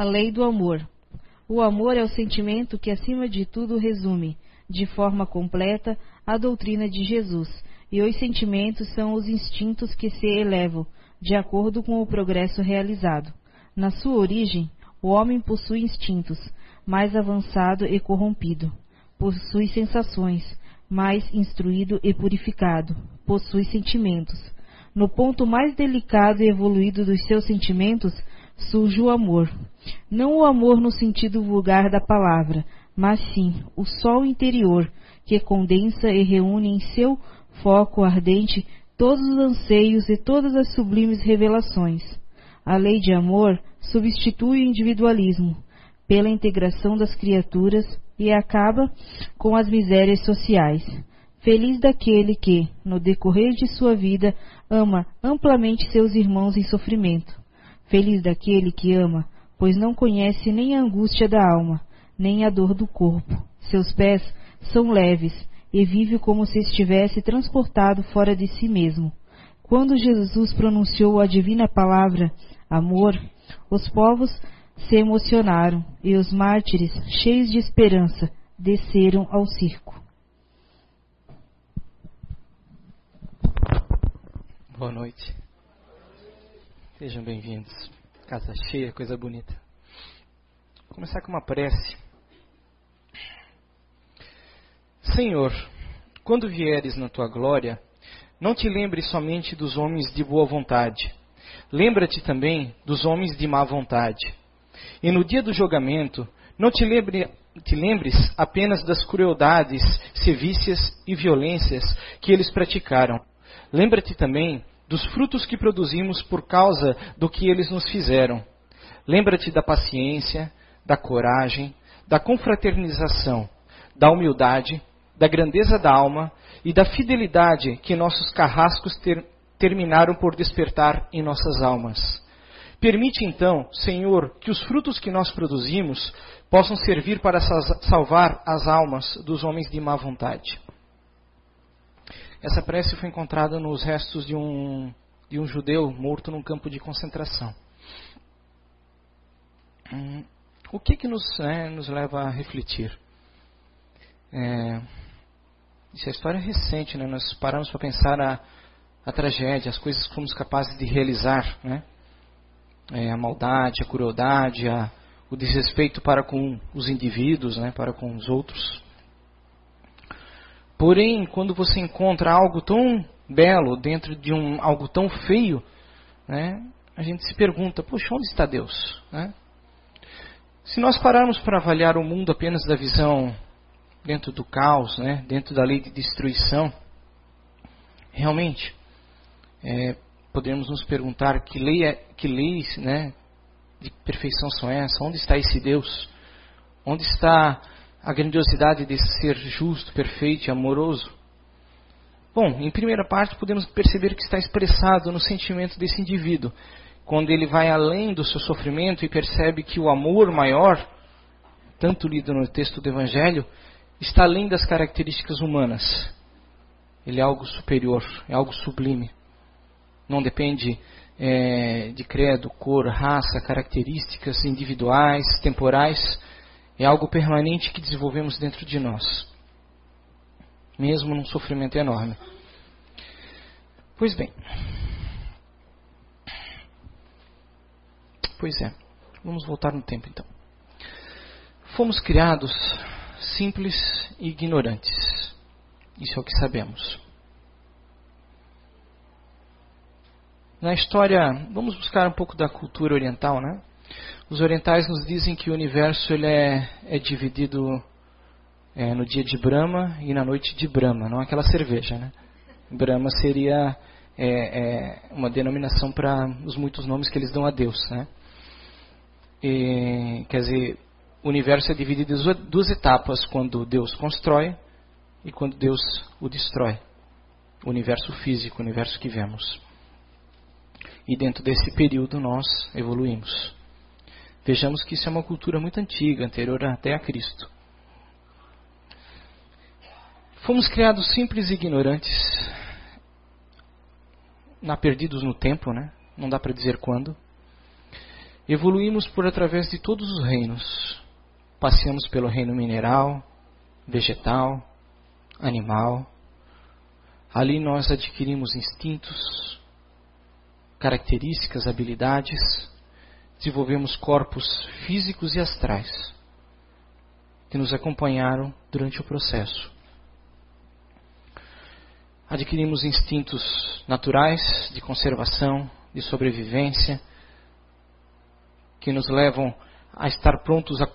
A lei do amor. O amor é o sentimento que, acima de tudo, resume, de forma completa, a doutrina de Jesus, e os sentimentos são os instintos que se elevam, de acordo com o progresso realizado. Na sua origem, o homem possui instintos, mais avançado e corrompido. Possui sensações, mais instruído e purificado. Possui sentimentos. No ponto mais delicado e evoluído dos seus sentimentos, surge o amor. Não o amor no sentido vulgar da palavra, mas sim o sol interior, que condensa e reúne em seu foco ardente todos os anseios e todas as sublimes revelações. A lei de amor substitui o individualismo pela integração das criaturas e acaba com as misérias sociais. Feliz daquele que, no decorrer de sua vida, ama amplamente seus irmãos em sofrimento. Feliz daquele que ama, pois não conhece nem a angústia da alma, nem a dor do corpo. Seus pés são leves e vive como se estivesse transportado fora de si mesmo. Quando Jesus pronunciou a divina palavra amor, os povos se emocionaram e os mártires, cheios de esperança, desceram ao circo. Boa noite. Sejam bem-vindos. Casa cheia, coisa bonita. Vou começar com uma prece. Senhor, quando vieres na tua glória, não te lembres somente dos homens de boa vontade. Lembra-te também dos homens de má vontade. E no dia do julgamento, não te, lembre, te lembres apenas das crueldades, sevícias e violências que eles praticaram. Lembra-te também dos frutos que produzimos por causa do que eles nos fizeram. Lembra-te da paciência, da coragem, da confraternização, da humildade, da grandeza da alma e da fidelidade que nossos carrascos ter, terminaram por despertar em nossas almas. Permite então, Senhor, que os frutos que nós produzimos possam servir para salvar as almas dos homens de má vontade. Essa prece foi encontrada nos restos de um, de um judeu morto num campo de concentração. Hum, o que, que nos, né, nos leva a refletir? É, isso é história recente, né? nós paramos para pensar a, a tragédia, as coisas que fomos capazes de realizar. Né? É, a maldade, a crueldade, a, o desrespeito para com os indivíduos, né? para com os outros. Porém, quando você encontra algo tão belo dentro de um algo tão feio, né, a gente se pergunta: poxa, onde está Deus? Né? Se nós pararmos para avaliar o mundo apenas da visão dentro do caos, né, dentro da lei de destruição, realmente é, podemos nos perguntar que lei é, que leis, né, de perfeição são essas? Onde está esse Deus? Onde está a grandiosidade desse ser justo, perfeito e amoroso? Bom, em primeira parte podemos perceber que está expressado no sentimento desse indivíduo, quando ele vai além do seu sofrimento e percebe que o amor maior, tanto lido no texto do Evangelho, está além das características humanas. Ele é algo superior, é algo sublime. Não depende é, de credo, cor, raça, características individuais, temporais é algo permanente que desenvolvemos dentro de nós, mesmo num sofrimento enorme. Pois bem. Pois é. Vamos voltar no tempo então. Fomos criados simples e ignorantes. Isso é o que sabemos. Na história, vamos buscar um pouco da cultura oriental, né? Os orientais nos dizem que o universo ele é, é dividido é, no dia de Brahma e na noite de Brahma, não aquela cerveja, né? Brahma seria é, é uma denominação para os muitos nomes que eles dão a Deus, né? E, quer dizer, o universo é dividido em duas etapas, quando Deus constrói e quando Deus o destrói. O universo físico, o universo que vemos. E dentro desse período nós evoluímos. Vejamos que isso é uma cultura muito antiga, anterior até a Cristo. Fomos criados simples e ignorantes, na perdidos no tempo, né? Não dá para dizer quando. evoluímos por através de todos os reinos. Passeamos pelo reino mineral, vegetal, animal. Ali nós adquirimos instintos, características, habilidades, desenvolvemos corpos físicos e astrais que nos acompanharam durante o processo. Adquirimos instintos naturais de conservação, de sobrevivência, que nos levam a estar prontos a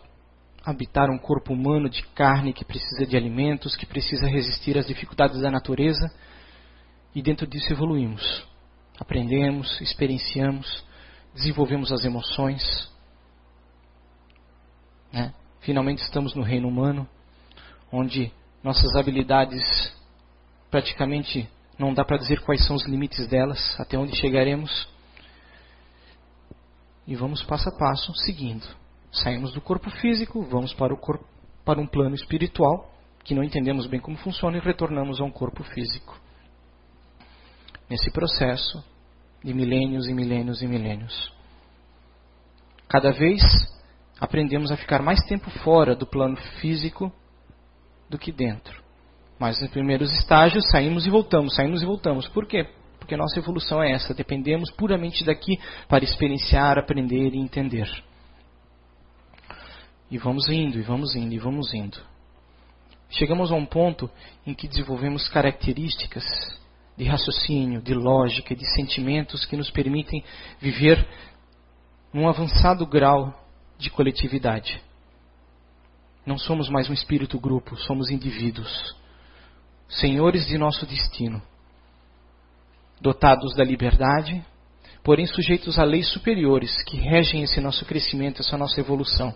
habitar um corpo humano de carne que precisa de alimentos, que precisa resistir às dificuldades da natureza, e dentro disso evoluímos. Aprendemos, experienciamos, desenvolvemos as emoções. Né? Finalmente estamos no reino humano, onde nossas habilidades praticamente não dá para dizer quais são os limites delas, até onde chegaremos. E vamos passo a passo seguindo. Saímos do corpo físico, vamos para, o corpo, para um plano espiritual, que não entendemos bem como funciona, e retornamos a um corpo físico. Nesse processo de milênios e milênios e milênios. Cada vez aprendemos a ficar mais tempo fora do plano físico do que dentro. Mas nos primeiros estágios saímos e voltamos, saímos e voltamos. Por quê? Porque nossa evolução é essa, dependemos puramente daqui para experienciar, aprender e entender. E vamos indo, e vamos indo, e vamos indo. Chegamos a um ponto em que desenvolvemos características de raciocínio, de lógica e de sentimentos que nos permitem viver num avançado grau de coletividade. Não somos mais um espírito grupo, somos indivíduos, senhores de nosso destino, dotados da liberdade, porém sujeitos a leis superiores que regem esse nosso crescimento, essa nossa evolução.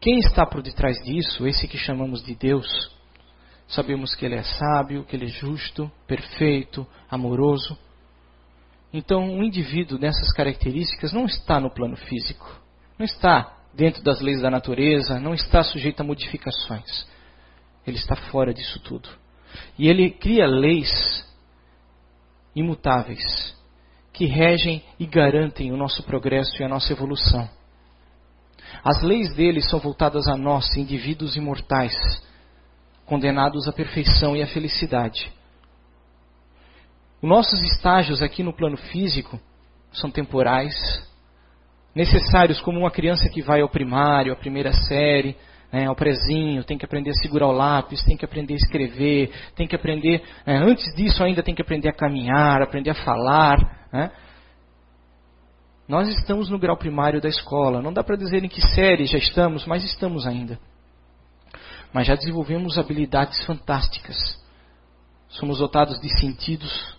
Quem está por detrás disso, esse que chamamos de Deus, sabemos que Ele é sábio, que Ele é justo, perfeito, amoroso. Então, um indivíduo dessas características não está no plano físico, não está dentro das leis da natureza, não está sujeito a modificações. Ele está fora disso tudo. E ele cria leis imutáveis que regem e garantem o nosso progresso e a nossa evolução. As leis dele são voltadas a nós, indivíduos imortais, condenados à perfeição e à felicidade. Os nossos estágios aqui no plano físico são temporais, necessários como uma criança que vai ao primário, à primeira série, né, ao prezinho, tem que aprender a segurar o lápis, tem que aprender a escrever, tem que aprender, né, antes disso ainda tem que aprender a caminhar, aprender a falar. Né? Nós estamos no grau primário da escola. Não dá para dizer em que série já estamos, mas estamos ainda. Mas já desenvolvemos habilidades fantásticas. Somos dotados de sentidos,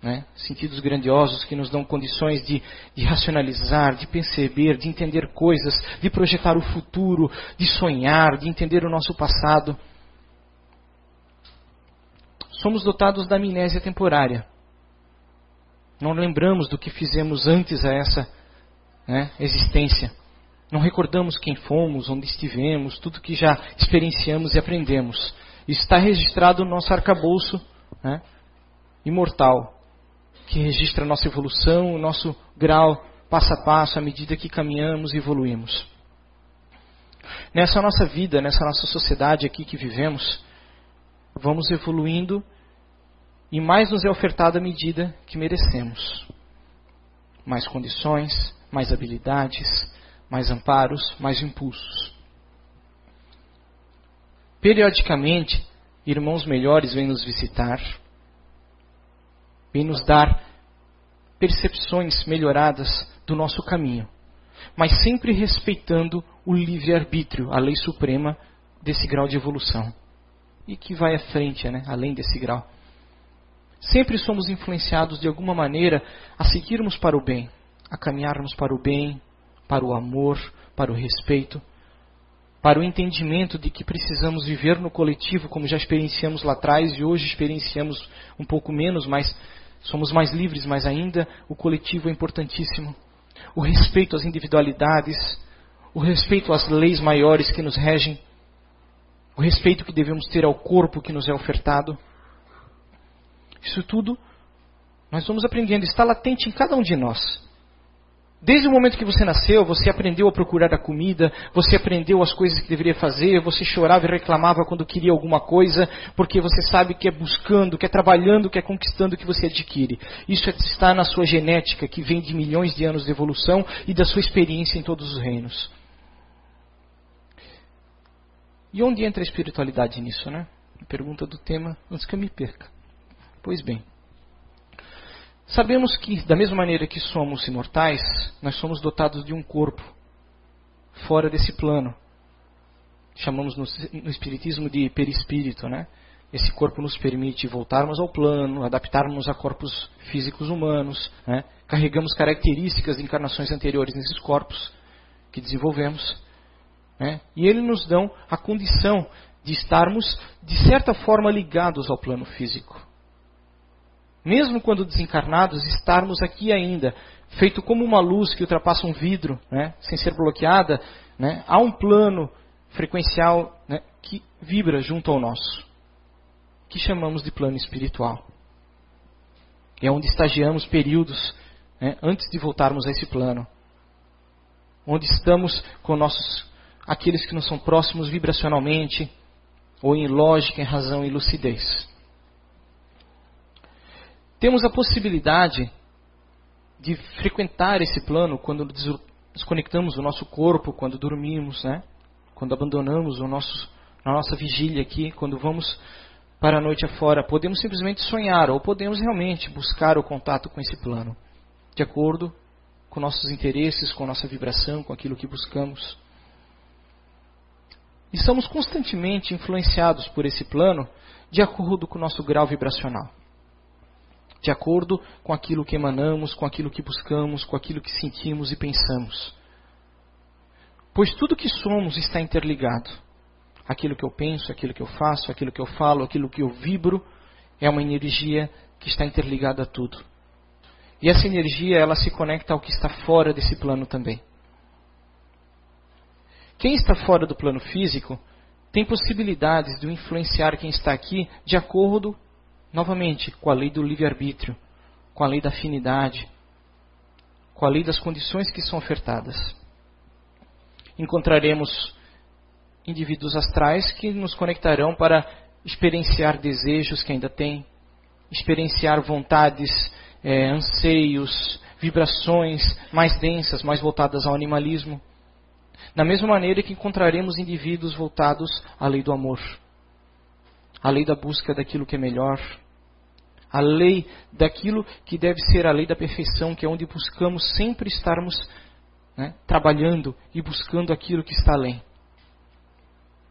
né? sentidos grandiosos que nos dão condições de, de racionalizar, de perceber, de entender coisas, de projetar o futuro, de sonhar, de entender o nosso passado. Somos dotados da amnésia temporária não lembramos do que fizemos antes a essa né, existência. Não recordamos quem fomos, onde estivemos, tudo que já experienciamos e aprendemos. Isso está registrado no nosso arcabouço né, imortal, que registra a nossa evolução, o nosso grau passo a passo, à medida que caminhamos e evoluímos. Nessa nossa vida, nessa nossa sociedade aqui que vivemos, vamos evoluindo e mais nos é ofertado à medida que merecemos. Mais condições, mais habilidades, mais amparos, mais impulsos. Periodicamente, irmãos melhores vêm nos visitar, vêm nos dar percepções melhoradas do nosso caminho, mas sempre respeitando o livre-arbítrio, a lei suprema desse grau de evolução. E que vai à frente, né, além desse grau. Sempre somos influenciados de alguma maneira a seguirmos para o bem, a caminharmos para o bem, para o amor, para o respeito, para o entendimento de que precisamos viver no coletivo, como já experienciamos lá atrás e hoje experienciamos um pouco menos, mas somos mais livres, mas ainda o coletivo é importantíssimo. O respeito às individualidades, o respeito às leis maiores que nos regem, o respeito que devemos ter ao corpo que nos é ofertado. Isso tudo nós vamos aprendendo, está latente em cada um de nós. Desde o momento que você nasceu, você aprendeu a procurar a comida, você aprendeu as coisas que deveria fazer, você chorava e reclamava quando queria alguma coisa, porque você sabe que é buscando, que é trabalhando, que é conquistando que você adquire. Isso está na sua genética, que vem de milhões de anos de evolução e da sua experiência em todos os reinos. E onde entra a espiritualidade nisso, né? Pergunta do tema, antes que eu me perca. Pois bem. Sabemos que, da mesma maneira que somos imortais, nós somos dotados de um corpo fora desse plano. Chamamos no, no Espiritismo de perispírito, né? Esse corpo nos permite voltarmos ao plano, adaptarmos a corpos físicos humanos, né? carregamos características de encarnações anteriores nesses corpos que desenvolvemos, né? e ele nos dão a condição de estarmos, de certa forma, ligados ao plano físico mesmo quando desencarnados, estarmos aqui ainda, feito como uma luz que ultrapassa um vidro, né, sem ser bloqueada, né, há um plano frequencial né, que vibra junto ao nosso, que chamamos de plano espiritual. É onde estagiamos períodos né, antes de voltarmos a esse plano, onde estamos com nossos aqueles que não são próximos vibracionalmente, ou em lógica, em razão e lucidez temos a possibilidade de frequentar esse plano quando desconectamos o nosso corpo, quando dormimos, né? quando abandonamos o nosso, a nossa vigília aqui, quando vamos para a noite afora. Podemos simplesmente sonhar ou podemos realmente buscar o contato com esse plano, de acordo com nossos interesses, com nossa vibração, com aquilo que buscamos. E somos constantemente influenciados por esse plano de acordo com o nosso grau vibracional de acordo com aquilo que emanamos, com aquilo que buscamos, com aquilo que sentimos e pensamos. Pois tudo que somos está interligado. Aquilo que eu penso, aquilo que eu faço, aquilo que eu falo, aquilo que eu vibro, é uma energia que está interligada a tudo. E essa energia, ela se conecta ao que está fora desse plano também. Quem está fora do plano físico tem possibilidades de influenciar quem está aqui de acordo Novamente, com a lei do livre-arbítrio, com a lei da afinidade, com a lei das condições que são ofertadas. Encontraremos indivíduos astrais que nos conectarão para experienciar desejos que ainda têm, experienciar vontades, é, anseios, vibrações mais densas, mais voltadas ao animalismo. Da mesma maneira que encontraremos indivíduos voltados à lei do amor a lei da busca daquilo que é melhor, a lei daquilo que deve ser a lei da perfeição, que é onde buscamos sempre estarmos né, trabalhando e buscando aquilo que está além.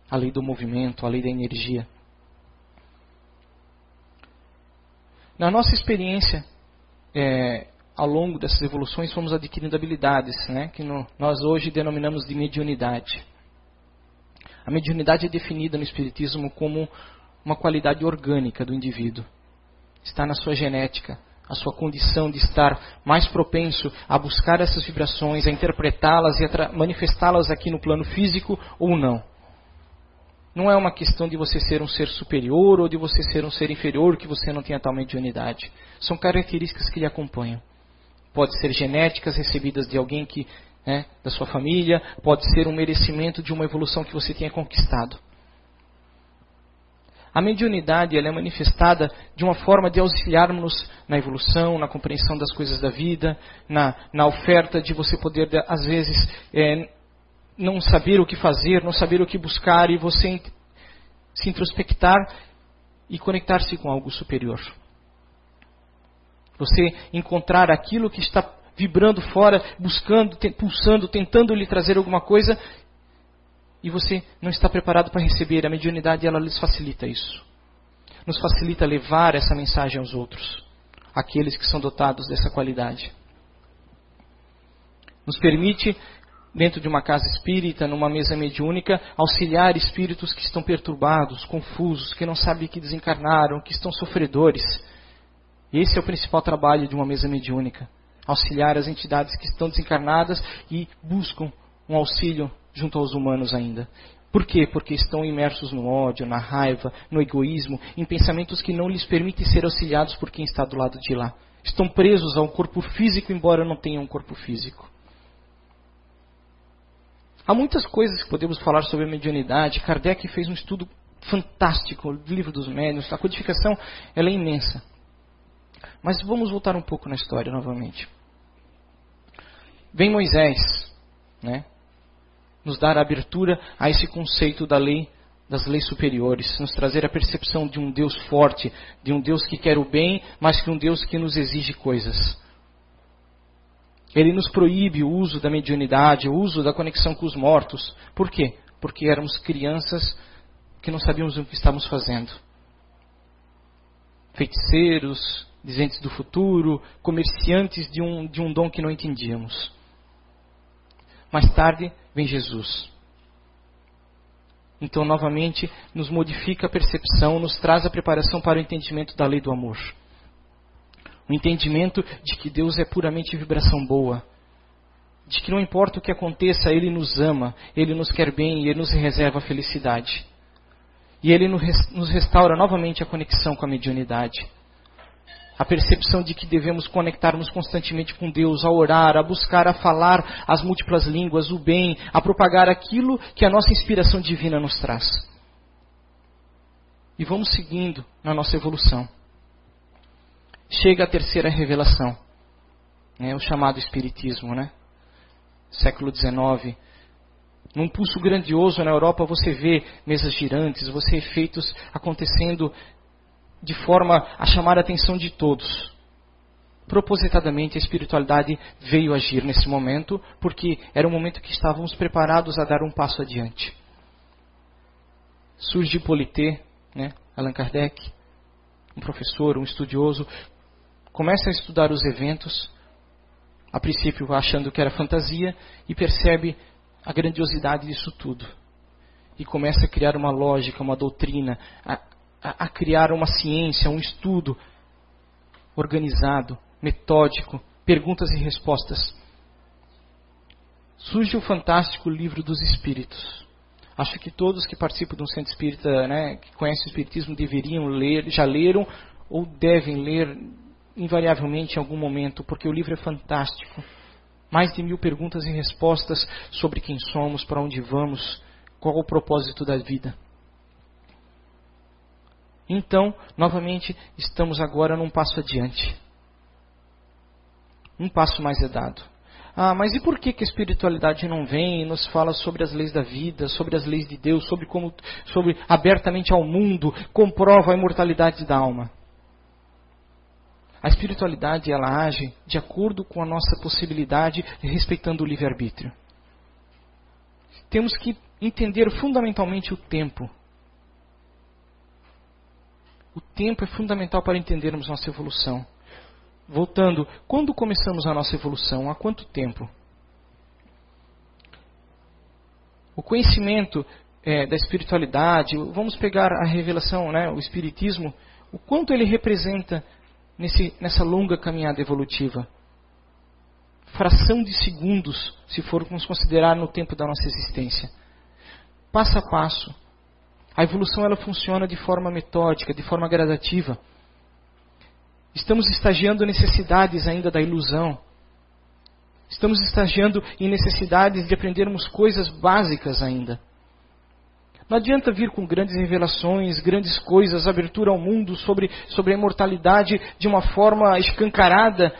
A lei do movimento, a lei da energia. Na nossa experiência, é, ao longo dessas evoluções, fomos adquirindo habilidades, né, que no, nós hoje denominamos de mediunidade. A mediunidade é definida no Espiritismo como uma qualidade orgânica do indivíduo. Está na sua genética, a sua condição de estar mais propenso a buscar essas vibrações, a interpretá-las e a manifestá-las aqui no plano físico ou não. Não é uma questão de você ser um ser superior ou de você ser um ser inferior que você não tenha tal mediunidade. São características que lhe acompanham. Pode ser genéticas recebidas de alguém que né, da sua família, pode ser um merecimento de uma evolução que você tenha conquistado. A mediunidade ela é manifestada de uma forma de auxiliarmos na evolução, na compreensão das coisas da vida, na, na oferta de você poder, às vezes, é, não saber o que fazer, não saber o que buscar e você se introspectar e conectar-se com algo superior. Você encontrar aquilo que está vibrando fora, buscando, pulsando, tentando lhe trazer alguma coisa e você não está preparado para receber. A mediunidade ela lhes facilita isso. Nos facilita levar essa mensagem aos outros, aqueles que são dotados dessa qualidade. Nos permite, dentro de uma casa espírita, numa mesa mediúnica, auxiliar espíritos que estão perturbados, confusos, que não sabem que desencarnaram, que estão sofredores. Esse é o principal trabalho de uma mesa mediúnica. Auxiliar as entidades que estão desencarnadas e buscam um auxílio junto aos humanos ainda. Por quê? Porque estão imersos no ódio, na raiva, no egoísmo, em pensamentos que não lhes permitem ser auxiliados por quem está do lado de lá. Estão presos a um corpo físico, embora não tenham um corpo físico. Há muitas coisas que podemos falar sobre a mediunidade. Kardec fez um estudo fantástico, o livro dos médiuns, a codificação ela é imensa. Mas vamos voltar um pouco na história novamente. Vem Moisés, né, nos dar abertura a esse conceito da lei, das leis superiores, nos trazer a percepção de um Deus forte, de um Deus que quer o bem, mas que um Deus que nos exige coisas. Ele nos proíbe o uso da mediunidade, o uso da conexão com os mortos. Por quê? Porque éramos crianças que não sabíamos o que estávamos fazendo. Feiticeiros, dizentes do futuro, comerciantes de um, de um dom que não entendíamos. Mais tarde vem Jesus. Então, novamente, nos modifica a percepção, nos traz a preparação para o entendimento da lei do amor. O entendimento de que Deus é puramente vibração boa. De que não importa o que aconteça, Ele nos ama, Ele nos quer bem e Ele nos reserva a felicidade. E Ele nos restaura novamente a conexão com a mediunidade a percepção de que devemos conectarmos constantemente com Deus, a orar, a buscar, a falar as múltiplas línguas, o bem, a propagar aquilo que a nossa inspiração divina nos traz. E vamos seguindo na nossa evolução. Chega a terceira revelação, né, o chamado Espiritismo, né? século XIX. Num pulso grandioso na Europa, você vê mesas girantes, você vê efeitos acontecendo de forma a chamar a atenção de todos. Propositadamente, a espiritualidade veio agir nesse momento, porque era um momento que estávamos preparados a dar um passo adiante. Surge Polité, né, Allan Kardec, um professor, um estudioso, começa a estudar os eventos, a princípio achando que era fantasia, e percebe a grandiosidade disso tudo. E começa a criar uma lógica, uma doutrina, a, a, a criar uma ciência, um estudo organizado, metódico, perguntas e respostas. Surge o fantástico livro dos Espíritos. Acho que todos que participam de um centro espírita, né, que conhecem o Espiritismo, deveriam ler, já leram ou devem ler invariavelmente em algum momento, porque o livro é fantástico. Mais de mil perguntas e respostas sobre quem somos, para onde vamos, qual o propósito da vida. Então, novamente, estamos agora num passo adiante. Um passo mais é dado. Ah, mas e por que, que a espiritualidade não vem e nos fala sobre as leis da vida, sobre as leis de Deus, sobre como, sobre abertamente ao mundo, comprova a imortalidade da alma? A espiritualidade ela age de acordo com a nossa possibilidade, respeitando o livre-arbítrio. Temos que entender fundamentalmente o tempo. O tempo é fundamental para entendermos nossa evolução. Voltando, quando começamos a nossa evolução? Há quanto tempo? O conhecimento é, da espiritualidade, vamos pegar a revelação, né, o espiritismo, o quanto ele representa nesse, nessa longa caminhada evolutiva. Fração de segundos, se formos considerar no tempo da nossa existência. Passo a passo, a evolução ela funciona de forma metódica, de forma gradativa. Estamos estagiando necessidades ainda da ilusão. Estamos estagiando em necessidades de aprendermos coisas básicas ainda. Não adianta vir com grandes revelações, grandes coisas, abertura ao mundo sobre, sobre a imortalidade de uma forma escancarada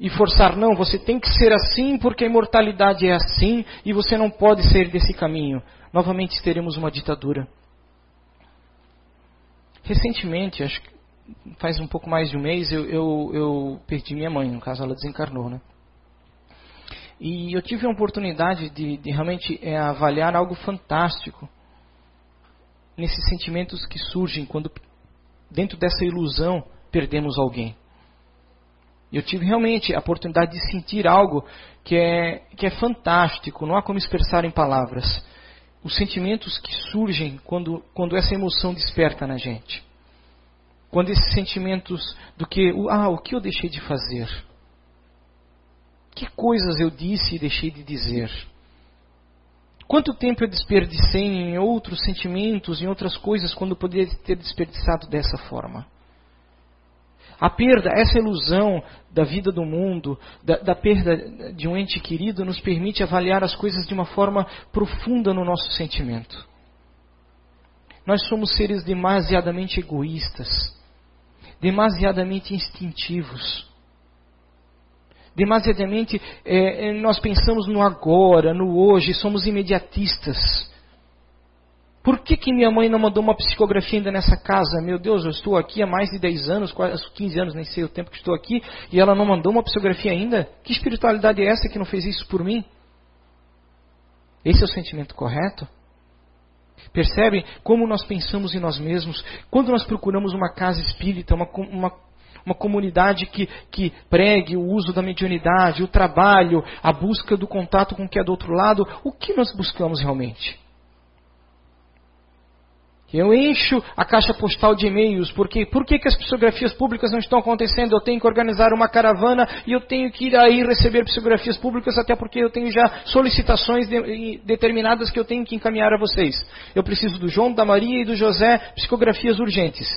e forçar, não, você tem que ser assim porque a imortalidade é assim e você não pode ser desse caminho. Novamente teremos uma ditadura. Recentemente, acho que faz um pouco mais de um mês, eu, eu, eu perdi minha mãe, no caso ela desencarnou, né? E eu tive a oportunidade de, de realmente é, avaliar algo fantástico nesses sentimentos que surgem quando, dentro dessa ilusão, perdemos alguém. Eu tive realmente a oportunidade de sentir algo que é, que é fantástico, não há como expressar em palavras os sentimentos que surgem quando, quando essa emoção desperta na gente. Quando esses sentimentos do que, ah, o que eu deixei de fazer? Que coisas eu disse e deixei de dizer? Quanto tempo eu desperdicei em outros sentimentos, em outras coisas, quando poderia ter desperdiçado dessa forma? A perda, essa ilusão da vida do mundo, da, da, perda de um ente querido, nos permite avaliar as coisas de uma forma profunda no nosso sentimento. Nós somos seres demasiadamente egoístas, demasiadamente instintivos. Demasiadamente é, nós pensamos no agora, no hoje, somos imediatistas. Por que, que minha mãe não mandou uma psicografia ainda nessa casa? Meu Deus, eu estou aqui há mais de 10 anos, quase 15 anos, nem sei o tempo que estou aqui, e ela não mandou uma psicografia ainda? Que espiritualidade é essa que não fez isso por mim? Esse é o sentimento correto? Percebem como nós pensamos em nós mesmos? Quando nós procuramos uma casa espírita, uma, uma, uma comunidade que, que pregue o uso da mediunidade, o trabalho, a busca do contato com o que é do outro lado, o que nós buscamos realmente? Eu encho a caixa postal de e-mails, porque por que, que as psicografias públicas não estão acontecendo? Eu tenho que organizar uma caravana e eu tenho que ir aí receber psicografias públicas, até porque eu tenho já solicitações de, determinadas que eu tenho que encaminhar a vocês. Eu preciso do João, da Maria e do José, psicografias urgentes.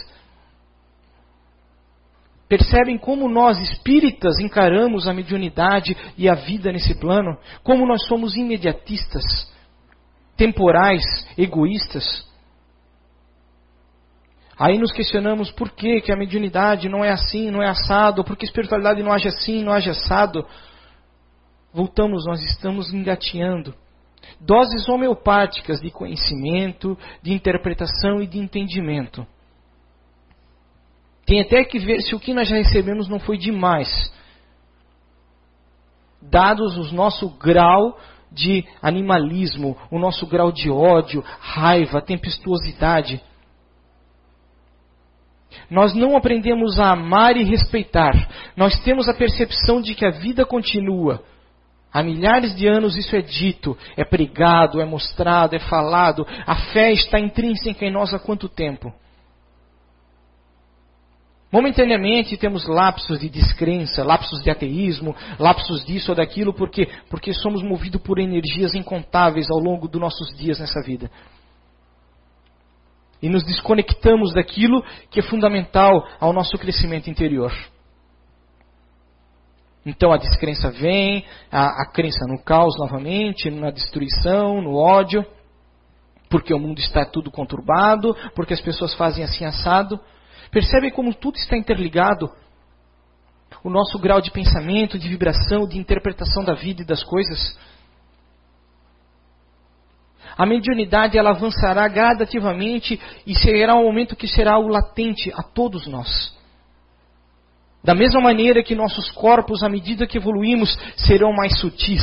Percebem como nós espíritas encaramos a mediunidade e a vida nesse plano? Como nós somos imediatistas, temporais, egoístas? Aí nos questionamos por que, que a mediunidade não é assim, não é assado, por que a espiritualidade não age assim, não age assado. Voltamos, nós estamos engateando. Doses homeopáticas de conhecimento, de interpretação e de entendimento. Tem até que ver se o que nós já recebemos não foi demais. Dados o nosso grau de animalismo, o nosso grau de ódio, raiva, tempestuosidade. Nós não aprendemos a amar e respeitar. Nós temos a percepção de que a vida continua. Há milhares de anos isso é dito, é pregado, é mostrado, é falado. A fé está intrínseca em nós há quanto tempo? Momentaneamente temos lapsos de descrença, lapsos de ateísmo, lapsos disso ou daquilo, porque porque somos movidos por energias incontáveis ao longo dos nossos dias nessa vida e nos desconectamos daquilo que é fundamental ao nosso crescimento interior. Então a descrença vem, a, a crença no caos novamente, na destruição, no ódio, porque o mundo está tudo conturbado, porque as pessoas fazem assim assado. Percebe como tudo está interligado? O nosso grau de pensamento, de vibração, de interpretação da vida e das coisas. A mediunidade ela avançará gradativamente e será um momento que será o latente a todos nós. Da mesma maneira que nossos corpos, à medida que evoluímos, serão mais sutis.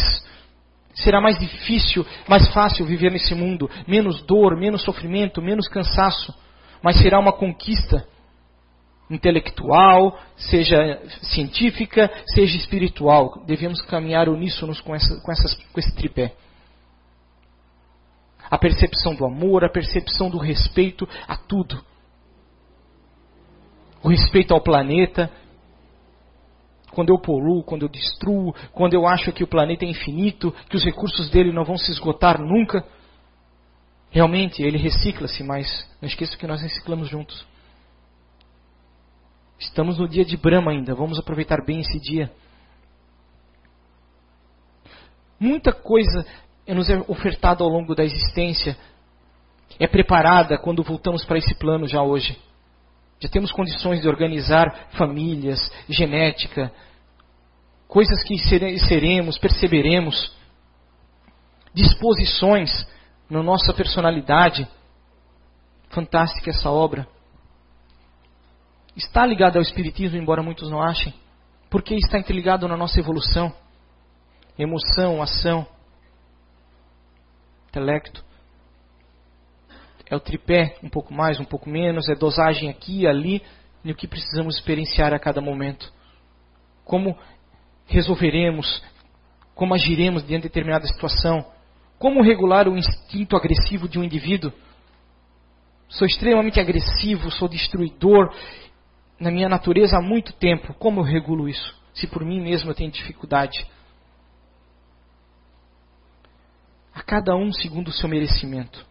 Será mais difícil, mais fácil viver nesse mundo. Menos dor, menos sofrimento, menos cansaço. Mas será uma conquista intelectual, seja científica, seja espiritual. Devemos caminhar uníssonos com, essa, com, essas, com esse tripé a percepção do amor, a percepção do respeito a tudo. O respeito ao planeta. Quando eu poluo, quando eu destruo, quando eu acho que o planeta é infinito, que os recursos dele não vão se esgotar nunca. Realmente, ele recicla-se, mas não esqueça que nós reciclamos juntos. Estamos no dia de Brahma ainda, vamos aproveitar bem esse dia. Muita coisa é nos ofertada ao longo da existência, é preparada quando voltamos para esse plano já hoje. Já temos condições de organizar famílias, genética, coisas que seremos, perceberemos, disposições na nossa personalidade. Fantástica essa obra. Está ligada ao Espiritismo, embora muitos não achem, porque está interligado na nossa evolução, emoção, ação intelecto. É o tripé, um pouco mais, um pouco menos, é dosagem aqui e ali, e o que precisamos experienciar a cada momento. Como resolveremos, como agiremos diante de determinada situação, como regular o instinto agressivo de um indivíduo. Sou extremamente agressivo, sou destruidor na minha natureza há muito tempo. Como eu regulo isso? Se por mim mesmo eu tenho dificuldade. a cada um segundo o seu merecimento.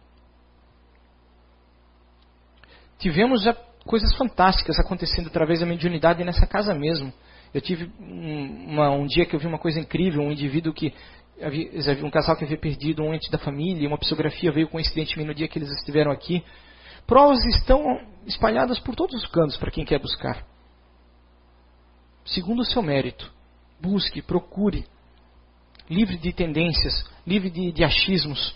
Tivemos já coisas fantásticas acontecendo através da mediunidade nessa casa mesmo. Eu tive um, uma, um dia que eu vi uma coisa incrível, um indivíduo que havia, um casal que havia perdido um ente da família, uma psicografia veio coincidentemente no dia que eles estiveram aqui. Provas estão espalhadas por todos os cantos para quem quer buscar. Segundo o seu mérito, busque, procure, livre de tendências, livre de, de achismos.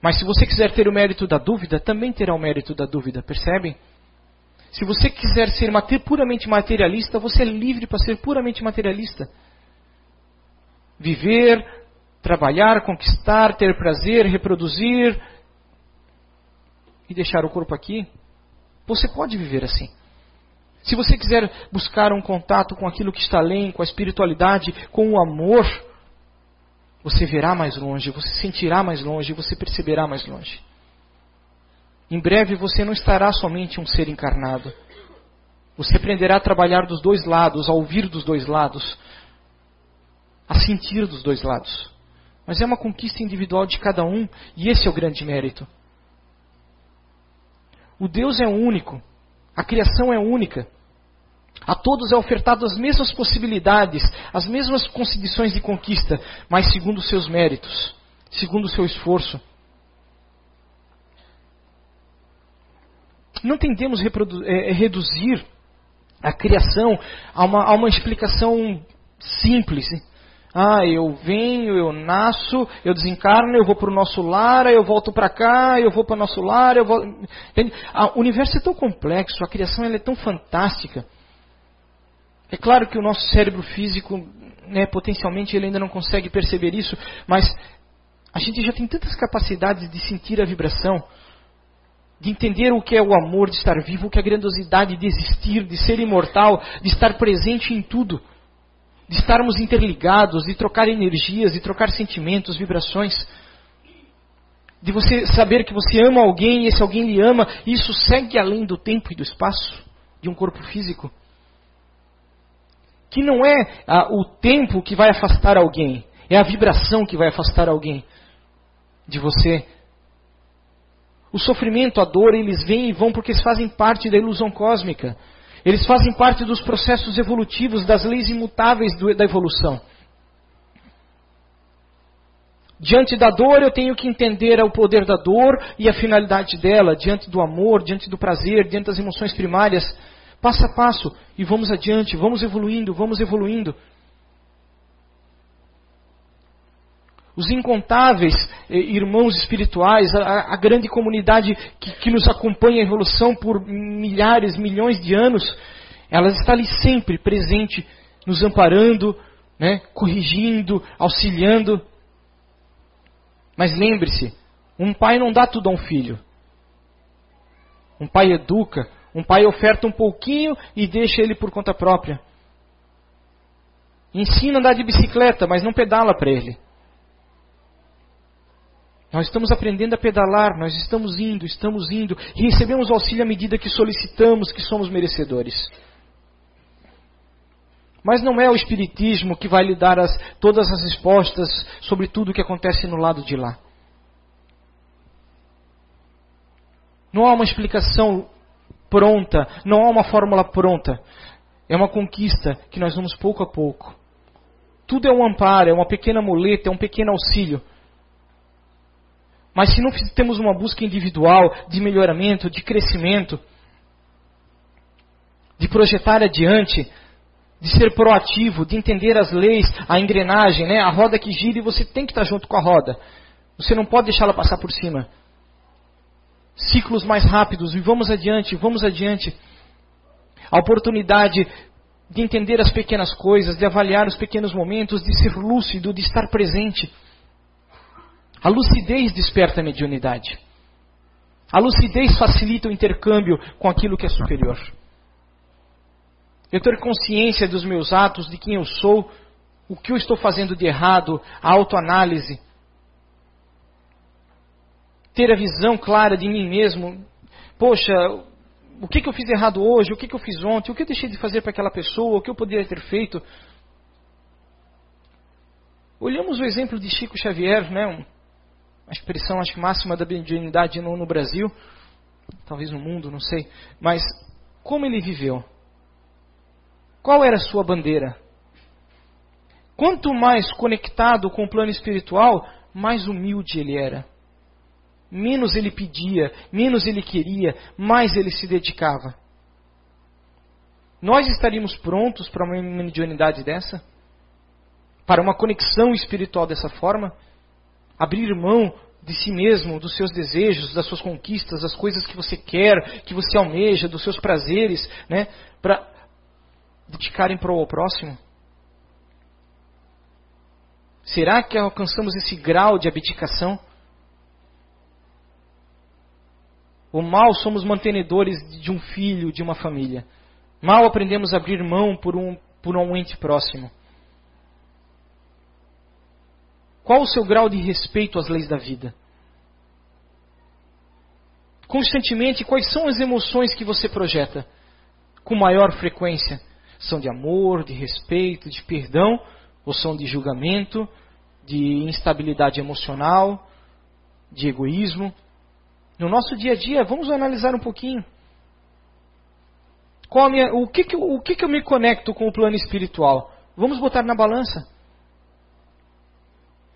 Mas se você quiser ter o mérito da dúvida, também terá o mérito da dúvida, percebem? Se você quiser ser puramente materialista, você é livre para ser puramente materialista. Viver, trabalhar, conquistar, ter prazer, reproduzir e deixar o corpo aqui. Você pode viver assim. Se você quiser buscar um contato com aquilo que está além, com a espiritualidade, com o amor, você verá mais longe, você sentirá mais longe, você perceberá mais longe. Em breve você não estará somente um ser encarnado. Você aprenderá a trabalhar dos dois lados, a ouvir dos dois lados, a sentir dos dois lados. Mas é uma conquista individual de cada um e esse é o grande mérito. O Deus é único, a criação é única. A todos é ofertado as mesmas possibilidades, as mesmas condições de conquista, mas segundo os seus méritos, segundo o seu esforço. Não tendemos é, reduzir a criação a uma, a uma explicação simples. Ah, eu venho, eu nasço, eu desencarno, eu vou para o nosso lar, eu volto para cá, eu vou para o nosso lar, eu vou. O universo é tão complexo, a criação é tão fantástica. É claro que o nosso cérebro físico, né, potencialmente, ele ainda não consegue perceber isso, mas a gente já tem tantas capacidades de sentir a vibração de entender o que é o amor de estar vivo, o que é a grandiosidade de existir, de ser imortal, de estar presente em tudo, de estarmos interligados, de trocar energias, de trocar sentimentos, vibrações, de você saber que você ama alguém e esse alguém lhe ama, isso segue além do tempo e do espaço de um corpo físico. Que não é ah, o tempo que vai afastar alguém, é a vibração que vai afastar alguém de você, o sofrimento, a dor, eles vêm e vão porque eles fazem parte da ilusão cósmica. Eles fazem parte dos processos evolutivos, das leis imutáveis do, da evolução. Diante da dor, eu tenho que entender o poder da dor e a finalidade dela. Diante do amor, diante do prazer, diante das emoções primárias. Passo a passo. E vamos adiante, vamos evoluindo, vamos evoluindo. os incontáveis eh, irmãos espirituais, a, a grande comunidade que, que, nos acompanha a evolução por milhares, milhões de anos, elas está ali sempre presente, nos amparando, né, corrigindo, auxiliando. Mas lembre-se, um pai não dá tudo a um filho. Um pai educa, um pai oferta um pouquinho e deixa ele por conta própria. Ensina a andar de bicicleta, mas não pedala para ele. Nós estamos aprendendo a pedalar, nós estamos indo, estamos indo, e recebemos auxílio à medida que solicitamos, que somos merecedores. Mas não é o Espiritismo que vai lhe dar as, todas as respostas sobre tudo o que acontece no lado de lá. Não há uma explicação pronta, não há uma fórmula pronta. É uma conquista que nós vamos pouco a pouco. Tudo é um amparo, é uma pequena muleta, é um pequeno auxílio mas se não temos uma busca individual de melhoramento, de crescimento, de projetar adiante, de ser proativo, de entender as leis, a engrenagem, né? a roda que gira e você tem que estar junto com a roda. Você não pode deixá-la passar por cima. Ciclos mais rápidos e vamos adiante, vamos adiante. A oportunidade de entender as pequenas coisas, de avaliar os pequenos momentos, de ser lúcido, de estar presente. A lucidez desperta a mediunidade. A lucidez facilita o intercâmbio com aquilo que é superior. Eu ter consciência dos meus atos, de quem eu sou, o que eu estou fazendo de errado, a autoanálise. Ter a visão clara de mim mesmo. Poxa, o que, que eu fiz errado hoje? O que, que eu fiz ontem? O que eu deixei de fazer para aquela pessoa? O que eu poderia ter feito? Olhamos o exemplo de Chico Xavier, né? a expressão acho, máxima da mediunidade no, no Brasil. talvez no mundo, não sei, mas como ele viveu? Qual era a sua bandeira? Quanto mais conectado com o plano espiritual, mais humilde ele era. Menos ele pedia, menos ele queria, mais ele se dedicava. Nós estaríamos prontos para uma mediunidade dessa? Para uma conexão espiritual dessa forma? Abrir mão de si mesmo, dos seus desejos, das suas conquistas, das coisas que você quer, que você almeja, dos seus prazeres, né? Para dedicarem para o próximo? Será que alcançamos esse grau de abdicação? Ou mal somos mantenedores de um filho, de uma família? Mal aprendemos a abrir mão por um, por um ente próximo? Qual o seu grau de respeito às leis da vida? Constantemente, quais são as emoções que você projeta com maior frequência? São de amor, de respeito, de perdão ou são de julgamento, de instabilidade emocional, de egoísmo. No nosso dia a dia, vamos analisar um pouquinho. Minha, o que, que, o que, que eu me conecto com o plano espiritual? Vamos botar na balança.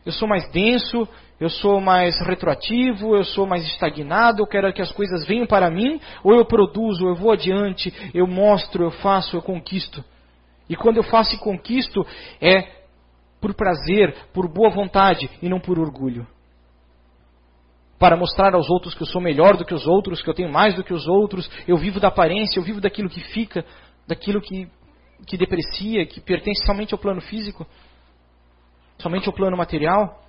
Eu sou mais denso, eu sou mais retroativo, eu sou mais estagnado, eu quero que as coisas venham para mim, ou eu produzo, eu vou adiante, eu mostro, eu faço, eu conquisto. E quando eu faço e conquisto, é por prazer, por boa vontade e não por orgulho. Para mostrar aos outros que eu sou melhor do que os outros, que eu tenho mais do que os outros, eu vivo da aparência, eu vivo daquilo que fica, daquilo que, que deprecia, que pertence somente ao plano físico, somente ao plano material.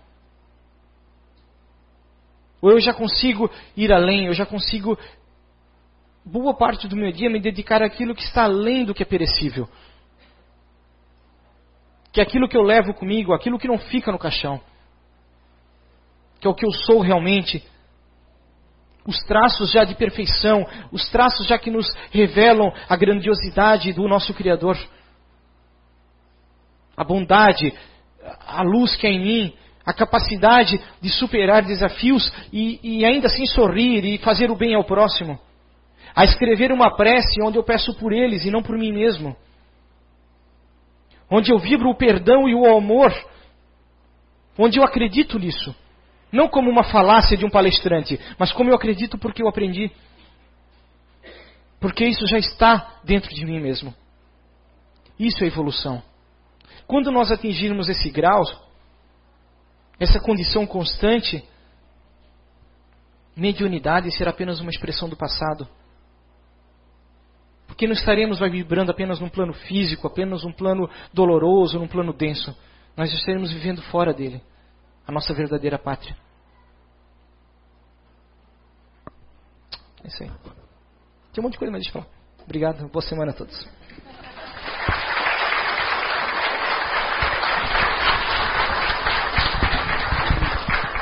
Ou eu já consigo ir além, eu já consigo, boa parte do meu dia, me dedicar àquilo que está além do que é perecível que é aquilo que eu levo comigo, aquilo que não fica no caixão, que é o que eu sou realmente, os traços já de perfeição, os traços já que nos revelam a grandiosidade do nosso Criador, a bondade, a luz que é em mim, a capacidade de superar desafios e, e ainda assim sorrir e fazer o bem ao próximo, a escrever uma prece onde eu peço por eles e não por mim mesmo. Onde eu vibro o perdão e o amor, onde eu acredito nisso. Não como uma falácia de um palestrante, mas como eu acredito porque eu aprendi. Porque isso já está dentro de mim mesmo. Isso é evolução. Quando nós atingirmos esse grau, essa condição constante, mediunidade será apenas uma expressão do passado. Porque não estaremos vibrando apenas num plano físico, apenas num plano doloroso, num plano denso. Nós estaremos vivendo fora dele, a nossa verdadeira pátria. É isso aí. Tem um monte de coisa mais de falar. Obrigado. Boa semana a todos.